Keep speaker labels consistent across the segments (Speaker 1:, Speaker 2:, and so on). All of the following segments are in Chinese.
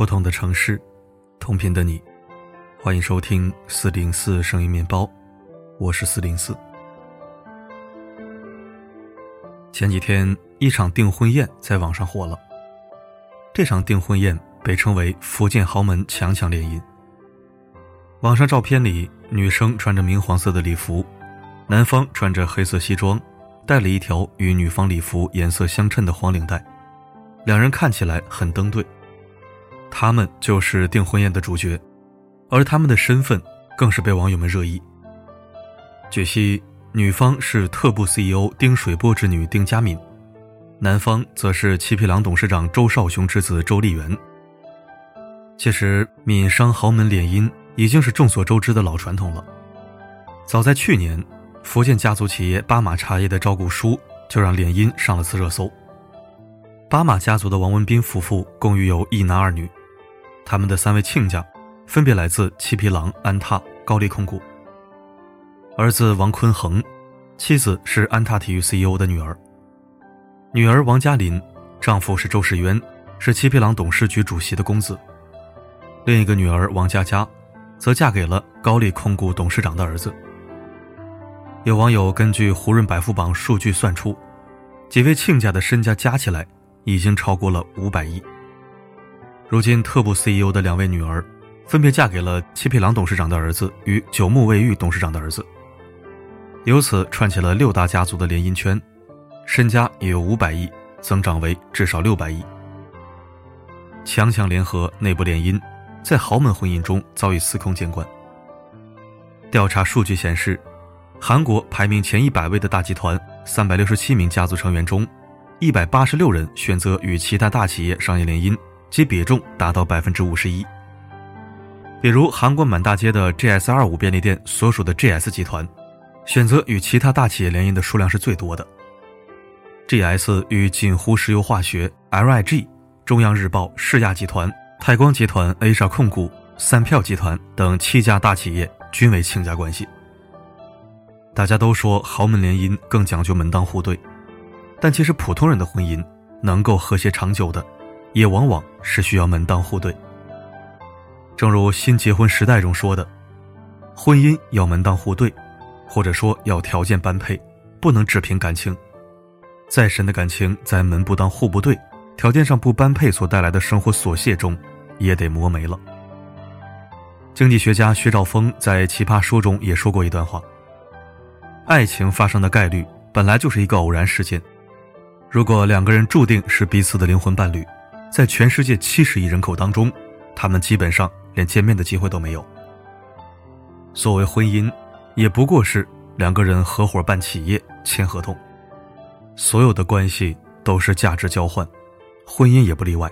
Speaker 1: 不同的城市，同频的你，欢迎收听四零四声音面包，我是四零四。前几天，一场订婚宴在网上火了。这场订婚宴被称为福建豪门强强联姻。网上照片里，女生穿着明黄色的礼服，男方穿着黑色西装，戴了一条与女方礼服颜色相衬的黄领带。两人看起来很登对，他们就是订婚宴的主角，而他们的身份更是被网友们热议。据悉，女方是特步 CEO 丁水波之女丁佳敏，男方则是七匹狼董事长周少雄之子周立源。其实，闽商豪门联姻已经是众所周知的老传统了。早在去年，福建家族企业巴马茶叶的招股书就让联姻上了次热搜。巴马家族的王文斌夫妇共育有一男二女，他们的三位亲家分别来自七匹狼、安踏、高力控股。儿子王坤恒，妻子是安踏体育 CEO 的女儿。女儿王嘉林，丈夫是周世渊，是七匹狼董事局主席的公子。另一个女儿王佳佳，则嫁给了高力控股董事长的儿子。有网友根据胡润百富榜数据算出，几位亲家的身家加起来。已经超过了五百亿。如今，特步 CEO 的两位女儿，分别嫁给了七匹狼董事长的儿子与九牧卫浴董事长的儿子，由此串起了六大家族的联姻圈，身家也有五百亿，增长为至少六百亿。强强联合，内部联姻，在豪门婚姻中早已司空见惯。调查数据显示，韩国排名前一百位的大集团，三百六十七名家族成员中。一百八十六人选择与其他大企业商业联姻，其比重达到百分之五十一。比如，韩国满大街的 GS 二五便利店所属的 GS 集团，选择与其他大企业联姻的数量是最多的。GS 与锦湖石油化学、LIG、中央日报、世亚集团、泰光集团、A 莎控股、三票集团等七家大企业均为亲家关系。大家都说豪门联姻更讲究门当户对。但其实，普通人的婚姻能够和谐长久的，也往往是需要门当户对。正如《新结婚时代》中说的：“婚姻要门当户对，或者说要条件般配，不能只凭感情。再深的感情，在门不当户不对、条件上不般配所带来的生活琐屑中，也得磨没了。”经济学家薛兆丰在《奇葩说》中也说过一段话：“爱情发生的概率本来就是一个偶然事件。”如果两个人注定是彼此的灵魂伴侣，在全世界七十亿人口当中，他们基本上连见面的机会都没有。所谓婚姻，也不过是两个人合伙办企业、签合同，所有的关系都是价值交换，婚姻也不例外。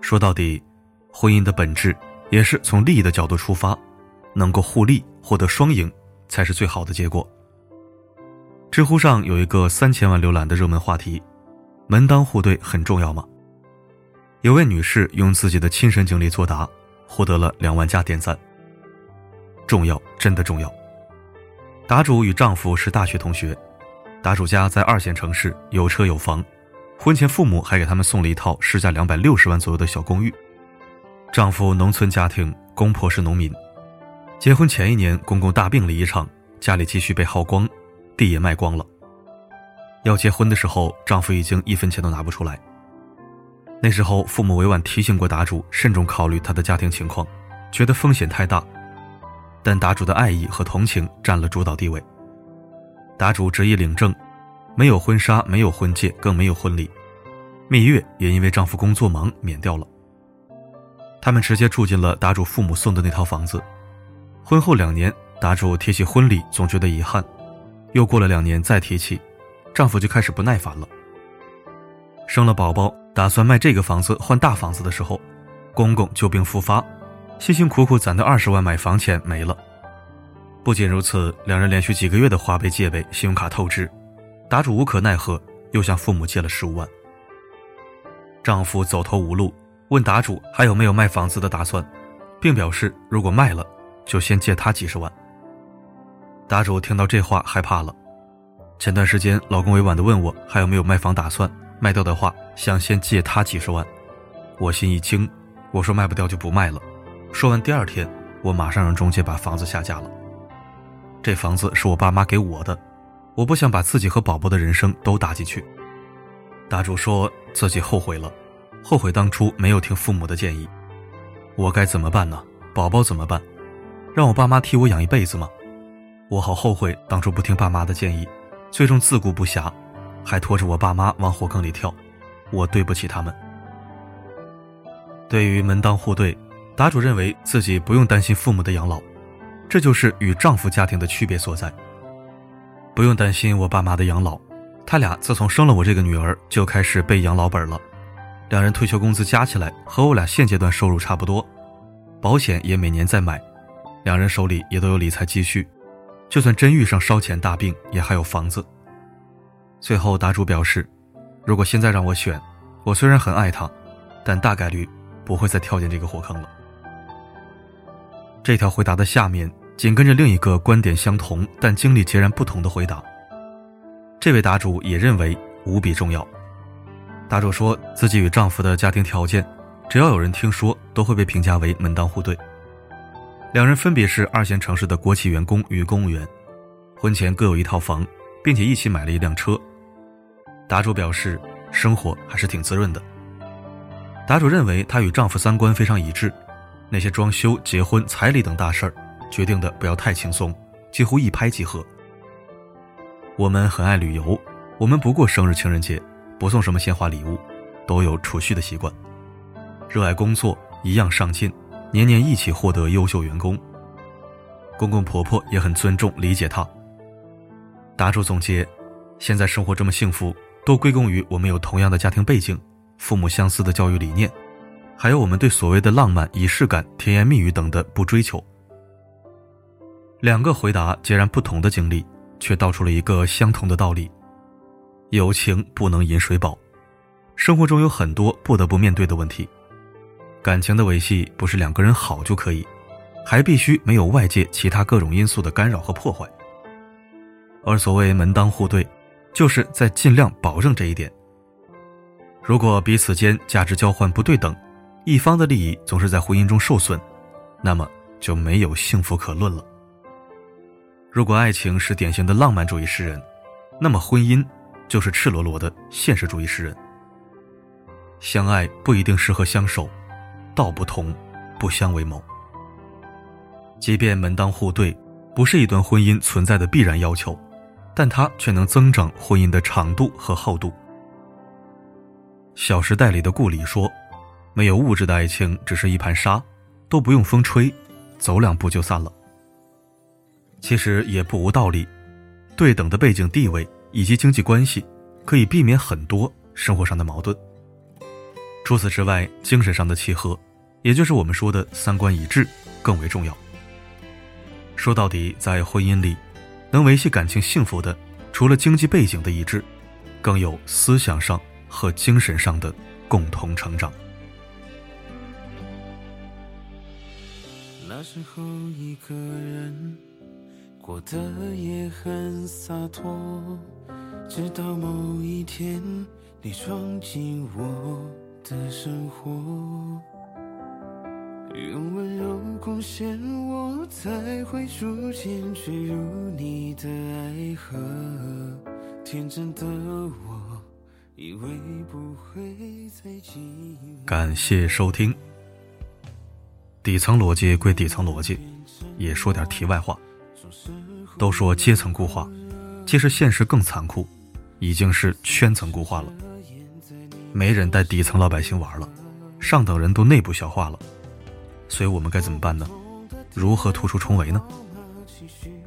Speaker 1: 说到底，婚姻的本质也是从利益的角度出发，能够互利，获得双赢，才是最好的结果。知乎上有一个三千万浏览的热门话题：“门当户对很重要吗？”有位女士用自己的亲身经历作答，获得了两万加点赞。重要，真的重要。答主与丈夫是大学同学，答主家在二线城市，有车有房，婚前父母还给他们送了一套市价两百六十万左右的小公寓。丈夫农村家庭，公婆是农民，结婚前一年公公大病了一场，家里积蓄被耗光。地也卖光了。要结婚的时候，丈夫已经一分钱都拿不出来。那时候，父母委婉提醒过答主慎重考虑他的家庭情况，觉得风险太大。但答主的爱意和同情占了主导地位。答主执意领证，没有婚纱，没有婚戒，更没有婚礼。蜜月也因为丈夫工作忙免掉了。他们直接住进了答主父母送的那套房子。婚后两年，答主提起婚礼总觉得遗憾。又过了两年，再提起，丈夫就开始不耐烦了。生了宝宝，打算卖这个房子换大房子的时候，公公旧病复发，辛辛苦苦攒的二十万买房钱没了。不仅如此，两人连续几个月的花呗借呗、信用卡透支，答主无可奈何，又向父母借了十五万。丈夫走投无路，问答主还有没有卖房子的打算，并表示如果卖了，就先借他几十万。答主听到这话害怕了。前段时间，老公委婉的问我还有没有卖房打算，卖掉的话想先借他几十万。我心一惊，我说卖不掉就不卖了。说完，第二天我马上让中介把房子下架了。这房子是我爸妈给我的，我不想把自己和宝宝的人生都搭进去。大主说自己后悔了，后悔当初没有听父母的建议。我该怎么办呢？宝宝怎么办？让我爸妈替我养一辈子吗？我好后悔当初不听爸妈的建议，最终自顾不暇，还拖着我爸妈往火坑里跳。我对不起他们。对于门当户对，答主认为自己不用担心父母的养老，这就是与丈夫家庭的区别所在。不用担心我爸妈的养老，他俩自从生了我这个女儿就开始背养老本了。两人退休工资加起来和我俩现阶段收入差不多，保险也每年在买，两人手里也都有理财积蓄，就算真遇上烧钱大病，也还有房子。最后，答主表示，如果现在让我选，我虽然很爱他，但大概率不会再跳进这个火坑了。这条回答的下面紧跟着另一个观点相同但经历截然不同的回答。这位答主也认为无比重要。答主说自己与丈夫的家庭条件，只要有人听说，都会被评价为门当户对。两人分别是二线城市的国企员工与公务员，婚前各有一套房，并且一起买了一辆车。答主表示生活还是挺滋润的。答主认为她与丈夫三观非常一致，那些装修、结婚、彩礼等大事儿，决定的不要太轻松，几乎一拍即合。我们很爱旅游，我们不过生日、情人节。不送什么鲜花礼物，都有储蓄的习惯。热爱工作，一样上进，年年一起获得优秀员工。公公婆婆也很尊重理解她。答主总结：现在生活这么幸福，都归功于我们有同样的家庭背景，父母相似的教育理念，还有我们对所谓的浪漫、仪式感、甜言蜜语等的不追求。两个回答截然不同的经历，却道出了一个相同的道理。友情不能饮水饱，生活中有很多不得不面对的问题。感情的维系不是两个人好就可以，还必须没有外界其他各种因素的干扰和破坏。而所谓门当户对，就是在尽量保证这一点。如果彼此间价值交换不对等，一方的利益总是在婚姻中受损，那么就没有幸福可论了。如果爱情是典型的浪漫主义诗人，那么婚姻。就是赤裸裸的现实主义诗人。相爱不一定适合相守，道不同，不相为谋。即便门当户对不是一段婚姻存在的必然要求，但它却能增长婚姻的长度和厚度。《小时代》里的顾里说：“没有物质的爱情只是一盘沙，都不用风吹，走两步就散了。”其实也不无道理，对等的背景地位。以及经济关系，可以避免很多生活上的矛盾。除此之外，精神上的契合，也就是我们说的三观一致，更为重要。说到底，在婚姻里，能维系感情幸福的，除了经济背景的一致，更有思想上和精神上的共同成长。
Speaker 2: 那时候一个人。过得也很洒脱，直到某一天你闯进我的生活，用温柔贡献我，才会逐渐坠入你的爱河。天真的我，以为不会再寂寞。
Speaker 1: 感谢收听。底层逻辑归底层逻辑，也说点题外话。都说阶层固化，其实现实更残酷，已经是圈层固化了。没人带底层老百姓玩了，上等人都内部消化了。所以我们该怎么办呢？如何突出重围呢？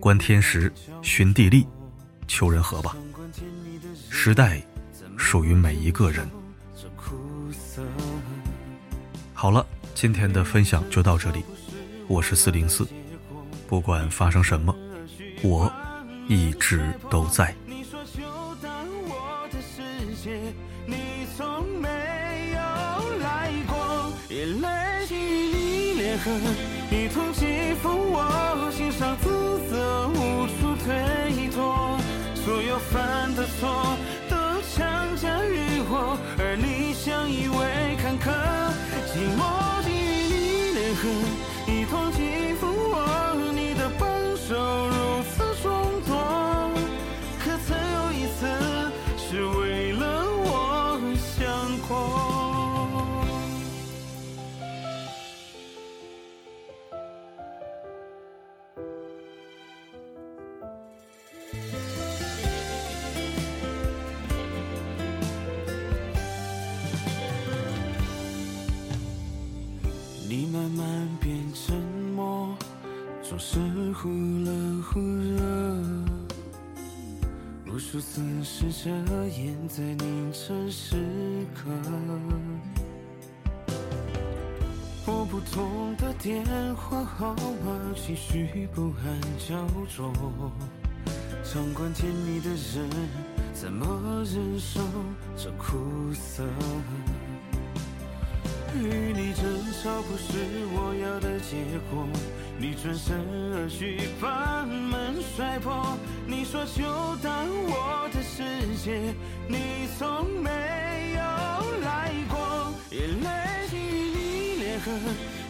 Speaker 1: 观天时，寻地利，求人和吧。时代属于每一个人。好了，今天的分享就到这里。我是四零四，不管发生什么。我一直都在。
Speaker 2: 一同欺负我，心上自责无处推脱。所有犯的错无数次试着咽在凌晨时刻。拨不通的电话号码，情绪不安焦灼，掌管甜蜜的人怎么忍受这苦涩？与你争吵不是我要的结果，你转身而去，把门摔破。说就当我的世界，你从没有来过。眼泪给予你裂痕，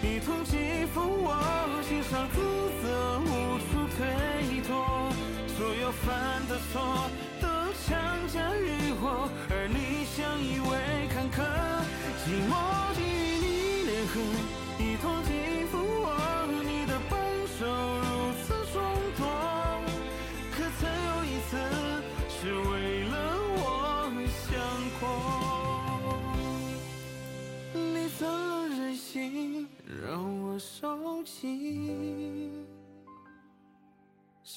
Speaker 2: 一同欺负我，心上自责无处推脱，所有犯的错都强加于我，而你相依为坎坷，寂寞。